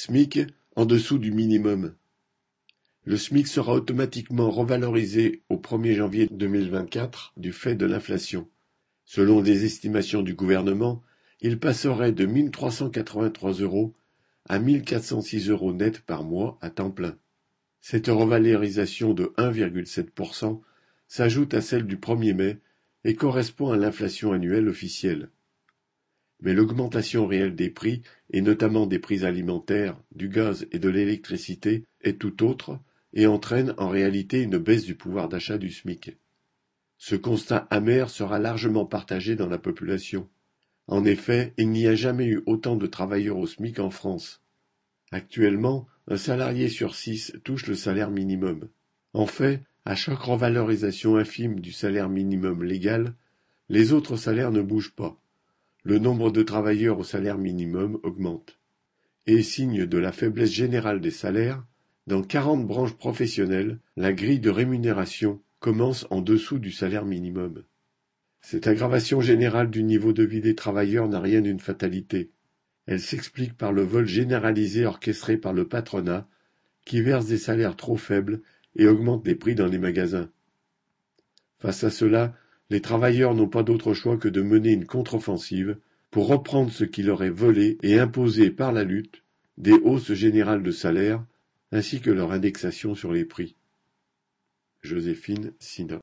SMIC en dessous du minimum. Le SMIC sera automatiquement revalorisé au 1er janvier 2024 du fait de l'inflation. Selon des estimations du gouvernement, il passerait de 1383 euros à 1406 euros net par mois à temps plein. Cette revalorisation de 1,7% s'ajoute à celle du 1er mai et correspond à l'inflation annuelle officielle. Mais l'augmentation réelle des prix, et notamment des prix alimentaires, du gaz et de l'électricité, est tout autre et entraîne en réalité une baisse du pouvoir d'achat du SMIC. Ce constat amer sera largement partagé dans la population. En effet, il n'y a jamais eu autant de travailleurs au SMIC en France. Actuellement, un salarié sur six touche le salaire minimum. En fait, à chaque revalorisation infime du salaire minimum légal, les autres salaires ne bougent pas. Le nombre de travailleurs au salaire minimum augmente. Et signe de la faiblesse générale des salaires, dans quarante branches professionnelles, la grille de rémunération commence en dessous du salaire minimum. Cette aggravation générale du niveau de vie des travailleurs n'a rien d'une fatalité. Elle s'explique par le vol généralisé orchestré par le patronat, qui verse des salaires trop faibles et augmente les prix dans les magasins. Face à cela, les travailleurs n'ont pas d'autre choix que de mener une contre-offensive pour reprendre ce qui leur est volé et imposer par la lutte des hausses générales de salaire ainsi que leur indexation sur les prix. Joséphine Sina